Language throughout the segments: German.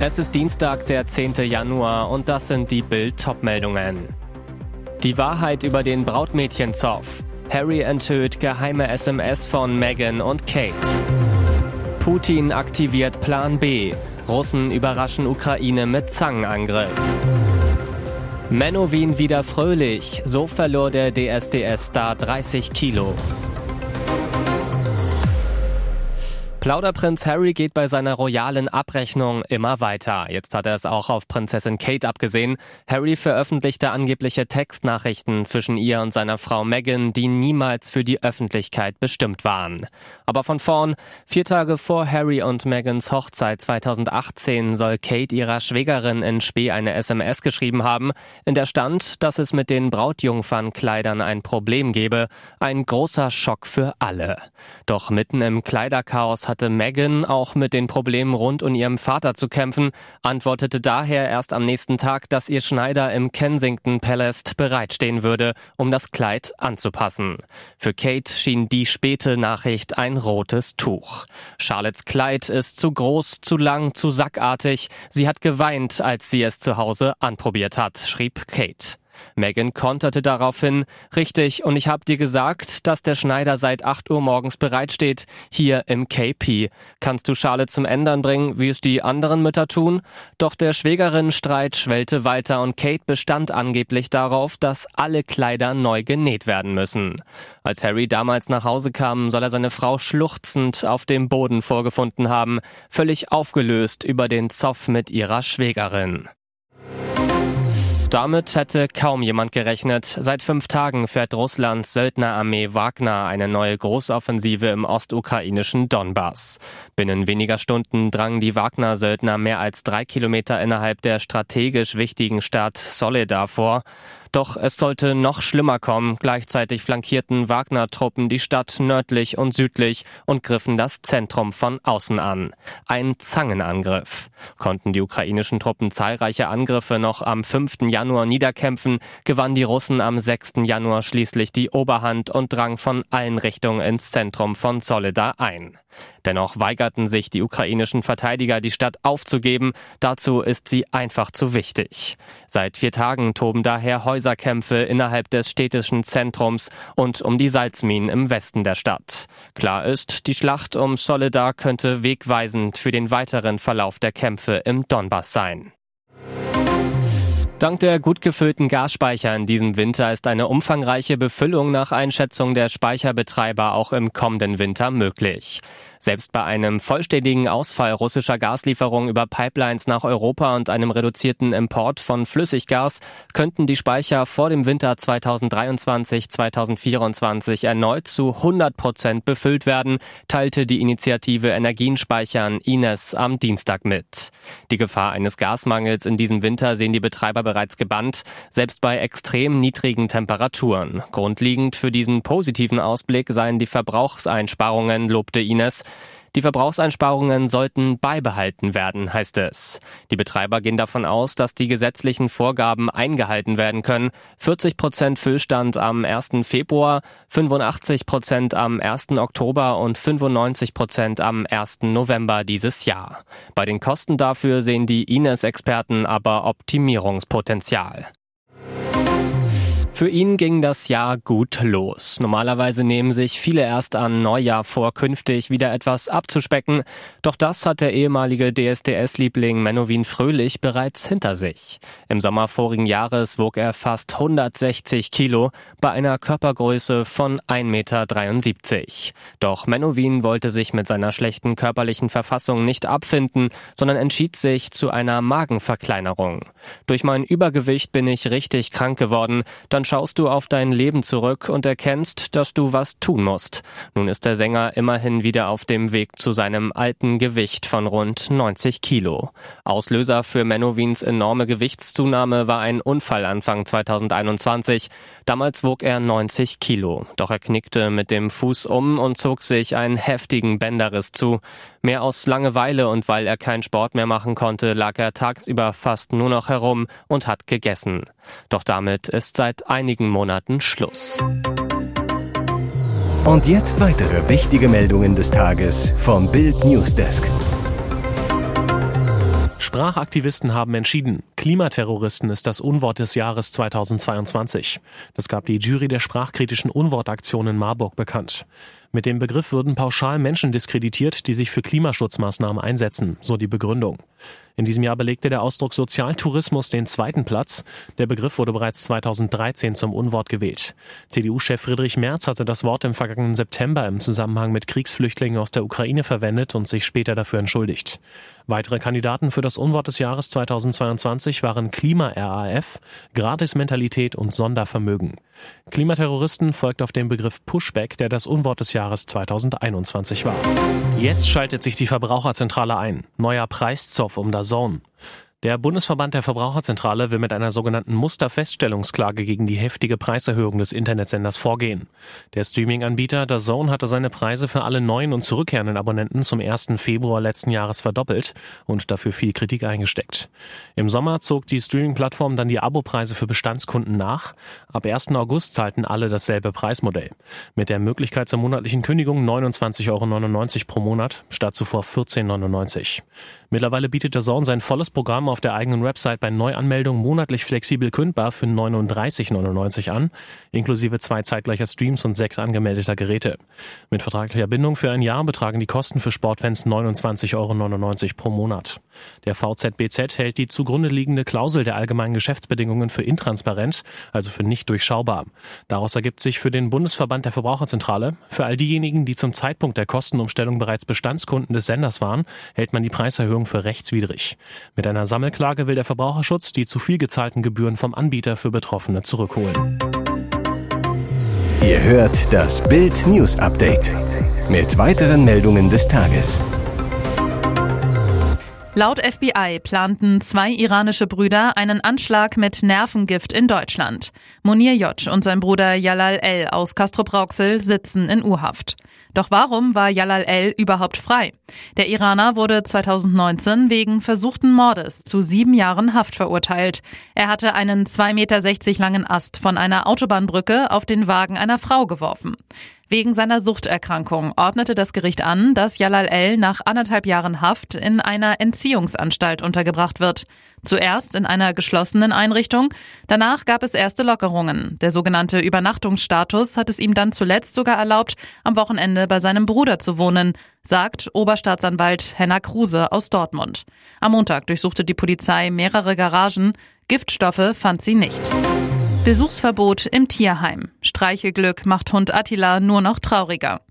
Es ist Dienstag, der 10. Januar und das sind die Bild-Top-Meldungen. Die Wahrheit über den Brautmädchenzoff. Harry enthüllt geheime SMS von Meghan und Kate. Putin aktiviert Plan B. Russen überraschen Ukraine mit Zangenangriff. Menowin wieder fröhlich. So verlor der DSDS-Star 30 Kilo. Plauderprinz Harry geht bei seiner royalen Abrechnung immer weiter. Jetzt hat er es auch auf Prinzessin Kate abgesehen. Harry veröffentlichte angebliche Textnachrichten zwischen ihr und seiner Frau Meghan, die niemals für die Öffentlichkeit bestimmt waren. Aber von vorn, vier Tage vor Harry und Megans Hochzeit 2018 soll Kate ihrer Schwägerin in Spee eine SMS geschrieben haben, in der stand, dass es mit den Brautjungfernkleidern ein Problem gebe. Ein großer Schock für alle. Doch mitten im Kleiderchaos hat hatte Meghan auch mit den Problemen rund um ihrem Vater zu kämpfen, antwortete daher erst am nächsten Tag, dass ihr Schneider im Kensington Palace bereitstehen würde, um das Kleid anzupassen. Für Kate schien die späte Nachricht ein rotes Tuch. Charlottes Kleid ist zu groß, zu lang, zu sackartig. Sie hat geweint, als sie es zu Hause anprobiert hat, schrieb Kate. Megan konterte daraufhin, richtig, und ich habe dir gesagt, dass der Schneider seit 8 Uhr morgens bereitsteht, hier im KP. Kannst du Charlotte zum Ändern bringen, wie es die anderen Mütter tun? Doch der Schwägerinnenstreit schwellte weiter und Kate bestand angeblich darauf, dass alle Kleider neu genäht werden müssen. Als Harry damals nach Hause kam, soll er seine Frau schluchzend auf dem Boden vorgefunden haben, völlig aufgelöst über den Zoff mit ihrer Schwägerin. Damit hätte kaum jemand gerechnet. Seit fünf Tagen fährt Russlands Söldnerarmee Wagner eine neue Großoffensive im ostukrainischen Donbass. Binnen weniger Stunden drangen die Wagner-Söldner mehr als drei Kilometer innerhalb der strategisch wichtigen Stadt Soledar vor. Doch es sollte noch schlimmer kommen. Gleichzeitig flankierten Wagner-Truppen die Stadt nördlich und südlich und griffen das Zentrum von außen an. Ein Zangenangriff. Konnten die ukrainischen Truppen zahlreiche Angriffe noch am 5. Januar niederkämpfen, gewannen die Russen am 6. Januar schließlich die Oberhand und drang von allen Richtungen ins Zentrum von Soledar ein. Dennoch weigerten sich die ukrainischen Verteidiger, die Stadt aufzugeben. Dazu ist sie einfach zu wichtig. Seit vier Tagen toben daher Häuserkämpfe innerhalb des städtischen Zentrums und um die Salzminen im Westen der Stadt. Klar ist, die Schlacht um Soledar könnte wegweisend für den weiteren Verlauf der Kämpfe im Donbass sein. Dank der gut gefüllten Gasspeicher in diesem Winter ist eine umfangreiche Befüllung nach Einschätzung der Speicherbetreiber auch im kommenden Winter möglich. Selbst bei einem vollständigen Ausfall russischer Gaslieferungen über Pipelines nach Europa und einem reduzierten Import von Flüssiggas könnten die Speicher vor dem Winter 2023-2024 erneut zu 100 Prozent befüllt werden, teilte die Initiative Energien speichern Ines am Dienstag mit. Die Gefahr eines Gasmangels in diesem Winter sehen die Betreiber bereits gebannt, selbst bei extrem niedrigen Temperaturen. Grundlegend für diesen positiven Ausblick seien die Verbrauchseinsparungen, lobte Ines. Die Verbrauchseinsparungen sollten beibehalten werden, heißt es. Die Betreiber gehen davon aus, dass die gesetzlichen Vorgaben eingehalten werden können. 40 Prozent Füllstand am 1. Februar, 85 Prozent am 1. Oktober und 95 Prozent am 1. November dieses Jahr. Bei den Kosten dafür sehen die Ines-Experten aber Optimierungspotenzial. Für ihn ging das Jahr gut los. Normalerweise nehmen sich viele erst an Neujahr vor, künftig wieder etwas abzuspecken. Doch das hat der ehemalige DSDS-Liebling Menowin Fröhlich bereits hinter sich. Im Sommer vorigen Jahres wog er fast 160 Kilo bei einer Körpergröße von 1,73 Meter. Doch Menowin wollte sich mit seiner schlechten körperlichen Verfassung nicht abfinden, sondern entschied sich zu einer Magenverkleinerung. Durch mein Übergewicht bin ich richtig krank geworden. Dann schaust du auf dein Leben zurück und erkennst, dass du was tun musst. Nun ist der Sänger immerhin wieder auf dem Weg zu seinem alten Gewicht von rund 90 Kilo. Auslöser für Menowins enorme Gewichtszunahme war ein Unfall Anfang 2021. Damals wog er 90 Kilo. Doch er knickte mit dem Fuß um und zog sich einen heftigen Bänderriss zu. Mehr aus Langeweile und weil er keinen Sport mehr machen konnte, lag er tagsüber fast nur noch herum und hat gegessen. Doch damit ist seit einigen Monaten Schluss. Und jetzt weitere wichtige Meldungen des Tages vom Bild Newsdesk. Sprachaktivisten haben entschieden, Klimaterroristen ist das Unwort des Jahres 2022. Das gab die Jury der sprachkritischen Unwortaktion in Marburg bekannt. Mit dem Begriff würden pauschal Menschen diskreditiert, die sich für Klimaschutzmaßnahmen einsetzen, so die Begründung. In diesem Jahr belegte der Ausdruck Sozialtourismus den zweiten Platz. Der Begriff wurde bereits 2013 zum Unwort gewählt. CDU-Chef Friedrich Merz hatte das Wort im vergangenen September im Zusammenhang mit Kriegsflüchtlingen aus der Ukraine verwendet und sich später dafür entschuldigt. Weitere Kandidaten für das Unwort des Jahres 2022 waren Klima-RAF, Gratis-Mentalität und Sondervermögen. Klimaterroristen folgt auf den Begriff Pushback, der das Unwort des Jahres 2021 war. Jetzt schaltet sich die Verbraucherzentrale ein. Neuer Preiszoff um das Zone. Der Bundesverband der Verbraucherzentrale will mit einer sogenannten Musterfeststellungsklage gegen die heftige Preiserhöhung des Internetsenders vorgehen. Der Streaming-Anbieter DAZN hatte seine Preise für alle neuen und zurückkehrenden Abonnenten zum 1. Februar letzten Jahres verdoppelt und dafür viel Kritik eingesteckt. Im Sommer zog die Streaming-Plattform dann die Abopreise für Bestandskunden nach. Ab 1. August zahlten alle dasselbe Preismodell. Mit der Möglichkeit zur monatlichen Kündigung 29,99 Euro pro Monat statt zuvor 14,99 Mittlerweile bietet der Zone sein volles Programm auf der eigenen Website bei Neuanmeldung monatlich flexibel kündbar für 39,99 an, inklusive zwei zeitgleicher Streams und sechs angemeldeter Geräte. Mit vertraglicher Bindung für ein Jahr betragen die Kosten für Sportfans 29,99 Euro pro Monat. Der VZBZ hält die zugrunde liegende Klausel der allgemeinen Geschäftsbedingungen für intransparent, also für nicht durchschaubar. Daraus ergibt sich für den Bundesverband der Verbraucherzentrale, für all diejenigen, die zum Zeitpunkt der Kostenumstellung bereits Bestandskunden des Senders waren, hält man die Preiserhöhung für rechtswidrig. Mit einer Sammelklage will der Verbraucherschutz die zu viel gezahlten Gebühren vom Anbieter für Betroffene zurückholen. Ihr hört das Bild News Update mit weiteren Meldungen des Tages. Laut FBI planten zwei iranische Brüder einen Anschlag mit Nervengift in Deutschland. Monir J. und sein Bruder Jalal L. aus Castrop-Rauxel sitzen in U-Haft. Doch warum war Jalal L. überhaupt frei? Der Iraner wurde 2019 wegen versuchten Mordes zu sieben Jahren Haft verurteilt. Er hatte einen 2,60 Meter langen Ast von einer Autobahnbrücke auf den Wagen einer Frau geworfen. Wegen seiner Suchterkrankung ordnete das Gericht an, dass Jalal L. nach anderthalb Jahren Haft in einer Entziehungsanstalt untergebracht wird. Zuerst in einer geschlossenen Einrichtung, danach gab es erste Lockerungen. Der sogenannte Übernachtungsstatus hat es ihm dann zuletzt sogar erlaubt, am Wochenende bei seinem Bruder zu wohnen, sagt Oberstaatsanwalt Henna Kruse aus Dortmund. Am Montag durchsuchte die Polizei mehrere Garagen, Giftstoffe fand sie nicht. Besuchsverbot im Tierheim. Streichelglück macht Hund Attila nur noch trauriger.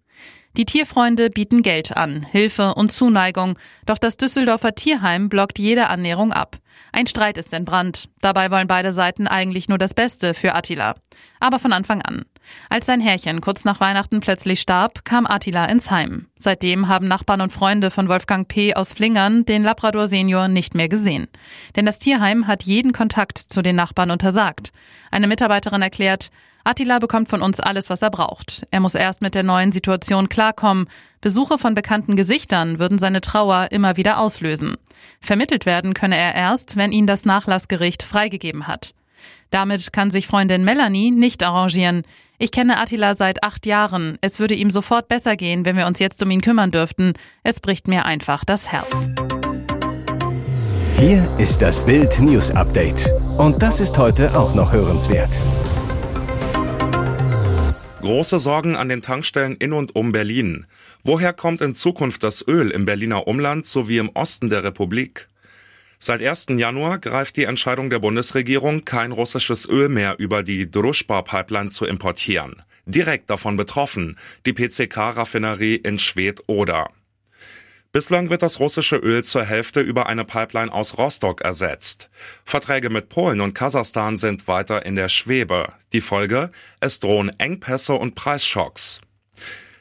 Die Tierfreunde bieten Geld an, Hilfe und Zuneigung, doch das Düsseldorfer Tierheim blockt jede Annäherung ab. Ein Streit ist entbrannt. Dabei wollen beide Seiten eigentlich nur das Beste für Attila. Aber von Anfang an. Als sein Herrchen kurz nach Weihnachten plötzlich starb, kam Attila ins Heim. Seitdem haben Nachbarn und Freunde von Wolfgang P. aus Flingern den Labrador Senior nicht mehr gesehen. Denn das Tierheim hat jeden Kontakt zu den Nachbarn untersagt. Eine Mitarbeiterin erklärt, Attila bekommt von uns alles, was er braucht. Er muss erst mit der neuen Situation klarkommen. Besuche von bekannten Gesichtern würden seine Trauer immer wieder auslösen. Vermittelt werden könne er erst, wenn ihn das Nachlassgericht freigegeben hat. Damit kann sich Freundin Melanie nicht arrangieren. Ich kenne Attila seit acht Jahren. Es würde ihm sofort besser gehen, wenn wir uns jetzt um ihn kümmern dürften. Es bricht mir einfach das Herz. Hier ist das Bild News Update. Und das ist heute auch noch hörenswert. Große Sorgen an den Tankstellen in und um Berlin. Woher kommt in Zukunft das Öl im Berliner Umland sowie im Osten der Republik? Seit 1. Januar greift die Entscheidung der Bundesregierung, kein russisches Öl mehr über die Druschba-Pipeline zu importieren. Direkt davon betroffen die PCK-Raffinerie in Schwedt-Oder. Bislang wird das russische Öl zur Hälfte über eine Pipeline aus Rostock ersetzt. Verträge mit Polen und Kasachstan sind weiter in der Schwebe. Die Folge? Es drohen Engpässe und Preisschocks.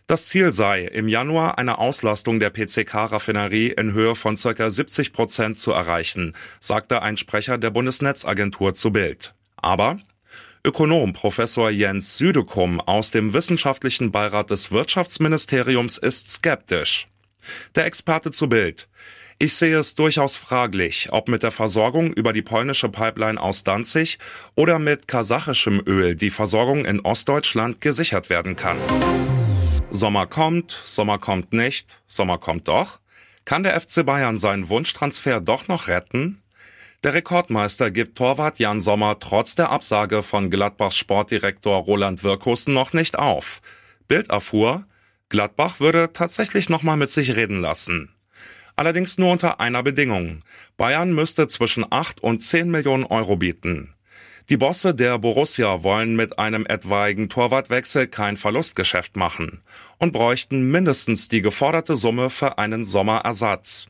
Das Ziel sei, im Januar eine Auslastung der PCK-Raffinerie in Höhe von ca. 70 Prozent zu erreichen, sagte ein Sprecher der Bundesnetzagentur zu Bild. Aber Ökonom Professor Jens Südekum aus dem Wissenschaftlichen Beirat des Wirtschaftsministeriums ist skeptisch. Der Experte zu Bild. Ich sehe es durchaus fraglich, ob mit der Versorgung über die polnische Pipeline aus Danzig oder mit kasachischem Öl die Versorgung in Ostdeutschland gesichert werden kann. Sommer kommt, Sommer kommt nicht, Sommer kommt doch. Kann der FC Bayern seinen Wunschtransfer doch noch retten? Der Rekordmeister gibt Torwart Jan Sommer trotz der Absage von Gladbachs Sportdirektor Roland Wirkus noch nicht auf. Bild erfuhr, Gladbach würde tatsächlich nochmal mit sich reden lassen. Allerdings nur unter einer Bedingung. Bayern müsste zwischen 8 und 10 Millionen Euro bieten. Die Bosse der Borussia wollen mit einem etwaigen Torwartwechsel kein Verlustgeschäft machen und bräuchten mindestens die geforderte Summe für einen Sommerersatz.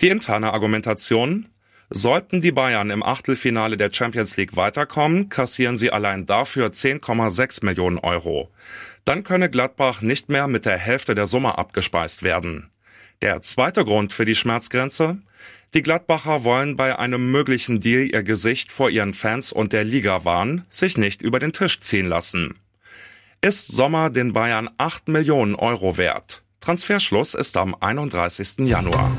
Die interne Argumentation? Sollten die Bayern im Achtelfinale der Champions League weiterkommen, kassieren sie allein dafür 10,6 Millionen Euro. Dann könne Gladbach nicht mehr mit der Hälfte der Summe abgespeist werden. Der zweite Grund für die Schmerzgrenze? Die Gladbacher wollen bei einem möglichen Deal ihr Gesicht vor ihren Fans und der Liga wahren, sich nicht über den Tisch ziehen lassen. Ist Sommer den Bayern 8 Millionen Euro wert? Transferschluss ist am 31. Januar.